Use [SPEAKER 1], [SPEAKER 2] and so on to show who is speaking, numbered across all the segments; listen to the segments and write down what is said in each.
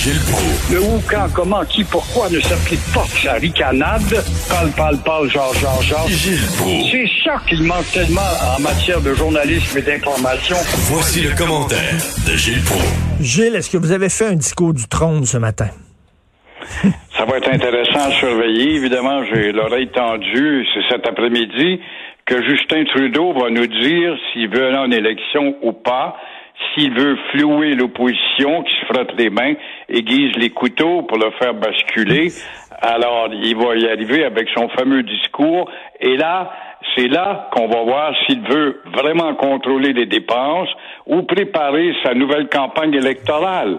[SPEAKER 1] Gilles Proulx.
[SPEAKER 2] Le où, quand, comment, qui, pourquoi ne s'applique pas sa ricanade? Parle, parle, parle, genre, genre, genre.
[SPEAKER 1] Gilles.
[SPEAKER 2] C'est ça qu'il manque tellement en matière de journalisme et d'information.
[SPEAKER 1] Voici le commentaire de Gilles Proulx.
[SPEAKER 3] Gilles, est-ce que vous avez fait un discours du trône ce matin?
[SPEAKER 2] Ça va être intéressant à surveiller. Évidemment, j'ai l'oreille tendue. C'est cet après-midi que Justin Trudeau va nous dire s'il veut aller en élection ou pas, s'il veut flouer l'opposition qui se frotte les mains, aiguise les couteaux pour le faire basculer. Alors, il va y arriver avec son fameux discours. Et là, c'est là qu'on va voir s'il veut vraiment contrôler les dépenses ou préparer sa nouvelle campagne électorale.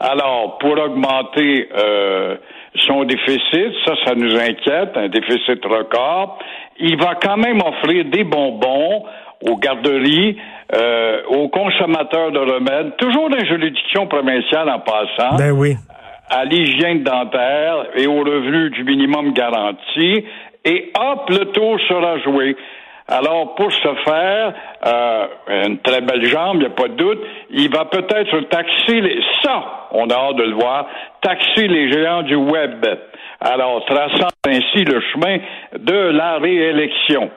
[SPEAKER 2] Alors, pour augmenter euh, son déficit, ça, ça nous inquiète, un déficit record, il va quand même offrir des bonbons aux garderies, euh, aux consommateurs de remèdes, toujours dans les juridictions provinciales en passant,
[SPEAKER 3] Ben oui.
[SPEAKER 2] à l'hygiène dentaire et au revenu du minimum garanti, et hop, le tour sera joué. Alors, pour ce faire, euh, une très belle jambe, il n'y a pas de doute, il va peut-être taxer les... ça, on a hâte de le voir, taxer les géants du web. Alors, traçant ainsi le chemin de la réélection.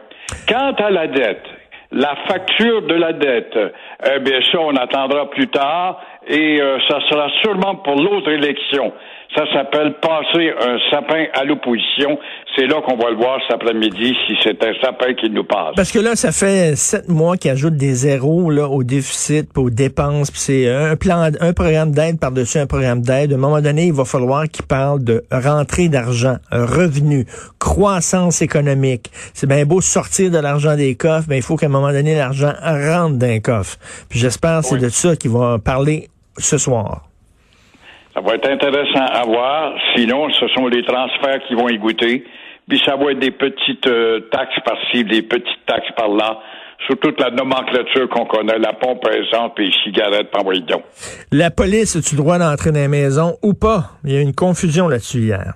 [SPEAKER 2] Quant à la dette, la facture de la dette, eh bien ça, on attendra plus tard et euh, ça sera sûrement pour l'autre élection. Ça s'appelle passer un sapin à l'opposition. C'est là qu'on va le voir cet après-midi si c'est un sapin qui nous passe.
[SPEAKER 3] Parce que là, ça fait sept mois qu'ils ajoutent des zéros là, au déficit, aux dépenses, c'est un plan, un programme d'aide par-dessus un programme d'aide. À un moment donné, il va falloir qu'ils parlent de rentrée d'argent, revenu, croissance économique. C'est bien beau sortir de l'argent des coffres, mais il faut qu'à un moment donné, l'argent rentre d'un coffre. Puis j'espère que c'est
[SPEAKER 2] Oui.
[SPEAKER 3] de ça qu'ils vont parler ce soir.
[SPEAKER 2] Ça va être intéressant à voir. Sinon, ce sont les transferts qui vont y goûter. Puis ça va être des petites euh, taxes par-ci, des petites taxes par-là, sur toute la nomenclature qu'on connaît, la pompe à essence, puis les cigarettes, par donc.
[SPEAKER 3] La police, as-tu le droit d'entrer dans les maisons ou pas? Il y a eu une confusion là-dessus hier.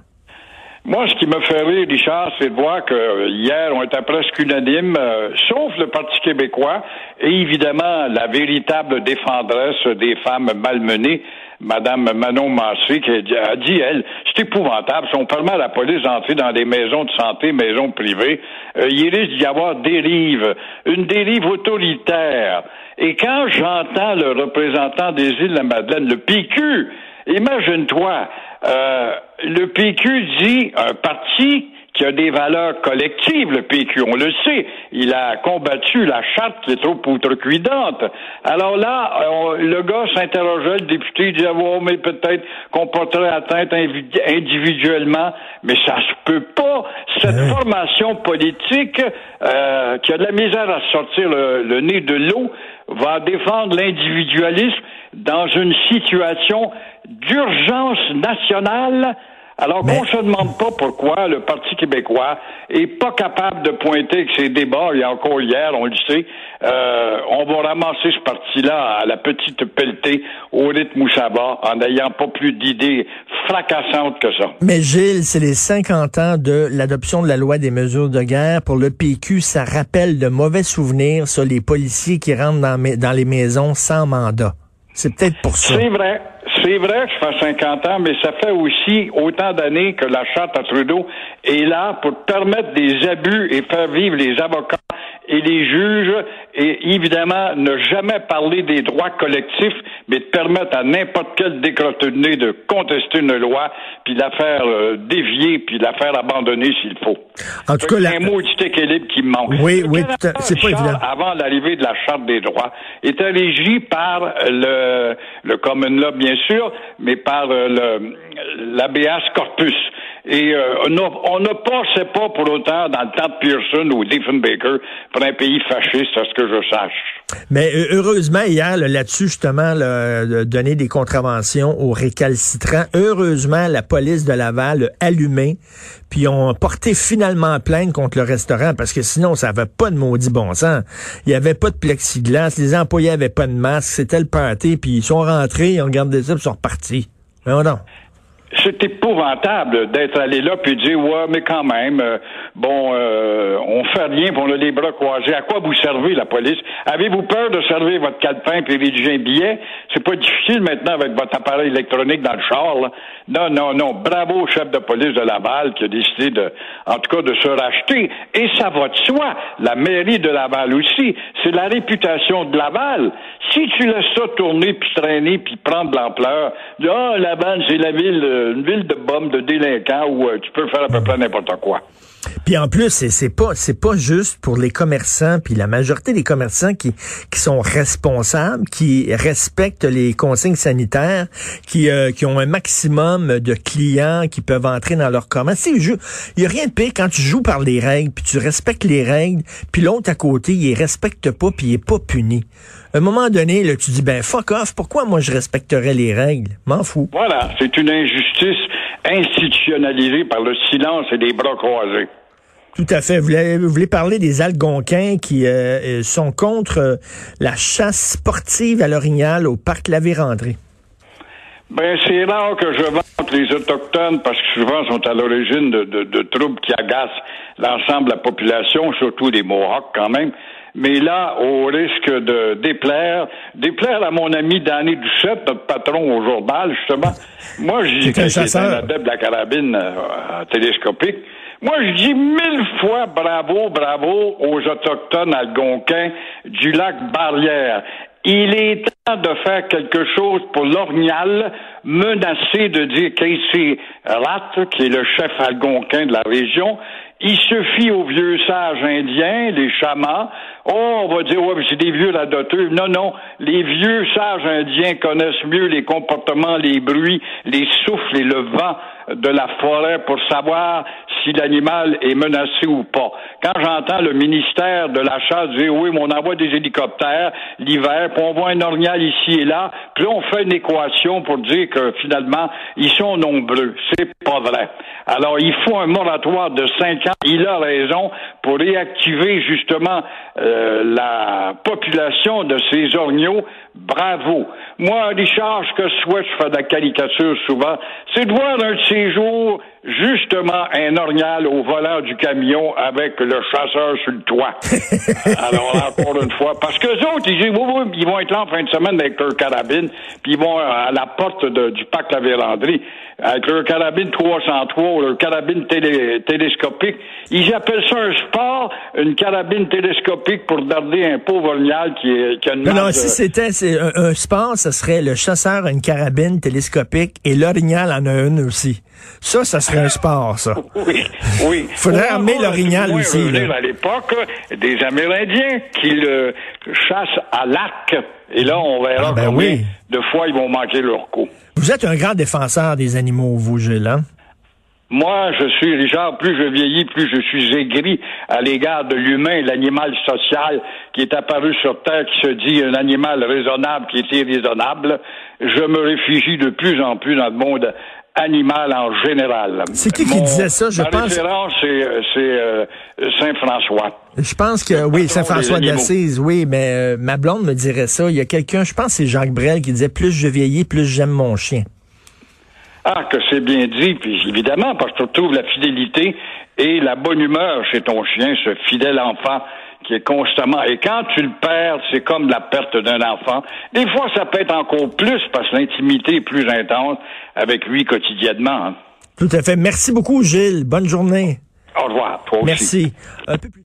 [SPEAKER 2] Moi, ce qui me fait rire, Richard, c'est de voir que euh, hier, on était presque unanime, euh, sauf le Parti québécois, et évidemment la véritable défendresse des femmes malmenées, Madame Manon Massé, qui a dit- elle, c'est épouvantable. Si on permet à la police d'entrer dans des maisons de santé, maisons privées, euh, il risque d'y avoir dérive, une dérive autoritaire. Et quand j'entends le représentant des îles de la Madeleine, le PQ, imagine-toi, euh, le PQ dit un parti qui a des valeurs collectives, le PQ, on le sait. Il a combattu la charte qui est trop outrecuidante. Alors là, on- le gars s'interrogeait, le député, il disait, oh, mais peut-être qu'on porterait atteinte individuellement, mais ça se peut pas. Cette
[SPEAKER 3] Ouais.
[SPEAKER 2] formation politique euh, qui a de la misère à sortir le, le nez de l'eau va défendre l'individualisme dans une situation d'urgence nationale. Alors
[SPEAKER 3] Mais-
[SPEAKER 2] qu'on se demande pas pourquoi le Parti québécois est pas capable de pointer que ces débats, il y a encore hier, on le sait, euh, on va ramasser ce parti-là à la petite pelletée au rythme où ça va, en n'ayant pas plus d'idées fracassantes que ça.
[SPEAKER 3] Mais Gilles, c'est les 50 ans de l'adoption de la loi des mesures de guerre. Pour le PQ, ça rappelle de mauvais souvenirs, ça, les policiers qui rentrent dans les maisons sans mandat. C'est peut-être pour ça.
[SPEAKER 2] C'est vrai. C'est vrai que ça fait 50 ans, mais ça fait aussi autant d'années que la charte à Trudeau est là pour permettre des abus et faire vivre les avocats et les juges et évidemment ne jamais parler des droits collectifs, mais de permettre à n'importe quel décroté de contester une loi, puis la faire euh, dévier, puis la faire abandonner s'il faut.
[SPEAKER 3] En tout cas, la-
[SPEAKER 2] un mot équilibre qui manque.
[SPEAKER 3] Oui, oui, c'est pas évident.
[SPEAKER 2] avant l'arrivée de la Charte des droits, était régi par le, le Common Law, bien sûr, mais par euh, le l'habeas corpus. Et euh, on ne passait pas pour autant dans le temps de Pearson ou Diefenbaker un pays fasciste, à ce que je sache.
[SPEAKER 3] Mais euh, heureusement, hier, là-dessus, justement, là, donner des contraventions aux récalcitrants, heureusement, la police de Laval a allumé, puis ont porté finalement plainte contre le restaurant, parce que sinon, ça avait pas de maudit bon sens. Il y avait pas de plexiglas, les employés avaient pas de masque, c'était le pâté, puis ils sont rentrés, ils ont gardé ça, puis ils sont repartis. Non
[SPEAKER 2] c'est épouvantable d'être allé là puis dire ouais mais quand même euh, bon euh, on fait rien pour on a les bras croisés. À quoi vous servez la police? Avez-vous peur de servir votre calepin puis rédiger un billet? C'est pas difficile maintenant avec votre appareil électronique dans le char là. non non non. Bravo chef de police de Laval qui a décidé de en tout cas de se racheter. Et ça va de soi. La mairie de Laval aussi. C'est la réputation de Laval. Si tu laisses ça tourner puis traîner puis prendre de l'ampleur ah Laval c'est la ville euh, une ville de bombes, de délinquants où euh, tu peux faire à peu près n'importe quoi.
[SPEAKER 3] Puis en plus, c'est pas c'est pas juste pour les commerçants, puis la majorité des commerçants qui qui sont responsables, qui respectent les consignes sanitaires, qui euh, qui ont un maximum de clients qui peuvent entrer dans leur commerce. Il y a rien de pire quand tu joues par les règles, puis tu respectes les règles, puis l'autre à côté, il respecte pas, puis il est pas puni. À un moment donné, là, tu dis ben fuck off, pourquoi moi je respecterais les règles? M'en fous.
[SPEAKER 2] Voilà, c'est une injustice institutionnalisée par le silence et des bras croisés.
[SPEAKER 3] Tout à fait. Vous voulez, parler des Algonquins qui euh, euh, sont contre euh, la chasse sportive à l'Orignal au parc La Vérandrée.
[SPEAKER 2] Ben, c'est rare que je vante les Autochtones parce que souvent sont à l'origine de, troubles qui agacent l'ensemble de la population, surtout les Mohawks quand même. Mais là, au risque de déplaire, déplaire à mon ami Danny Duchette, notre patron au journal, justement. Moi, je dis un adepte de la carabine télescopique. Moi, je dis mille fois bravo, bravo aux Autochtones algonquins du lac Barrière. Il est temps de faire quelque chose pour l'Orignal, menacé de dire Casey Rat, qui est le chef algonquin de la région, il suffit aux vieux sages indiens, les chamans. Oh, on va dire, ouais, c'est des vieux radoteux. Non, non. Les vieux sages indiens connaissent mieux les comportements, les bruits, les souffles et le vent de la forêt pour savoir si l'animal est menacé ou pas. Quand j'entends le ministère de la Chasse dire oui, mais on envoie des hélicoptères l'hiver, puis on voit un orignal ici et là, puis on fait une équation pour dire que finalement ils sont nombreux. C'est pas vrai. Alors il faut un moratoire de cinq ans. Il a raison pour réactiver justement euh, la population de ces orignaux. Bravo. Moi, Richard, ce que je souhaite, je fais de la caricature souvent, c'est de voir un de ces jours justement un orignal au volant du camion avec le chasseur sur le toit. Alors, encore une fois, parce que les autres, ils disent, oui, ils vont être là en fin de semaine avec leur carabine, puis ils vont à la porte du parc La Vérandrie avec leur carabine 303 ou leur carabine télescopique. Ils appellent ça un sport, une carabine télescopique pour garder un pauvre orignal qui, est, qui a une
[SPEAKER 3] Non, non, si c'était un, un, sport, ce serait le chasseur a une carabine télescopique et l'orignal en a une aussi. Ça, ça serait un sport, ça.
[SPEAKER 2] Oui, oui.
[SPEAKER 3] Faudrait armer l'orignal aussi.
[SPEAKER 2] à l'époque des Amérindiens qui le chassent à l'arc. Et là, on verra ah, ben combien de fois ils vont manquer leur coup.
[SPEAKER 3] Vous êtes un grand défenseur des animaux, vous, Gilles, hein?
[SPEAKER 2] Moi, je suis, Richard, plus je vieillis, plus je suis aigri à l'égard de l'humain, l'animal social qui est apparu sur Terre, qui se dit un animal raisonnable, qui est irraisonnable. Je me réfugie de plus en plus dans le monde animal en général.
[SPEAKER 3] C'est qui qui disait ça, je pense?
[SPEAKER 2] référence, c'est, euh, Saint-François.
[SPEAKER 3] Je pense que, oui, Saint-François d'Assise, oui, mais euh, ma blonde me dirait ça. Il y a quelqu'un, je pense que c'est Jacques Brel qui disait, plus je vieillis, plus j'aime mon chien.
[SPEAKER 2] Ah, que c'est bien dit, puis évidemment, parce que tu retrouves la fidélité et la bonne humeur chez ton chien, ce fidèle enfant qui est constamment. Et quand tu le perds, c'est comme la perte d'un enfant. Des fois, ça peut être encore plus parce que l'intimité est plus intense avec lui quotidiennement. Hein.
[SPEAKER 3] Tout à fait. Merci beaucoup, Gilles. Bonne journée.
[SPEAKER 2] Au revoir.
[SPEAKER 3] Merci. Un peu plus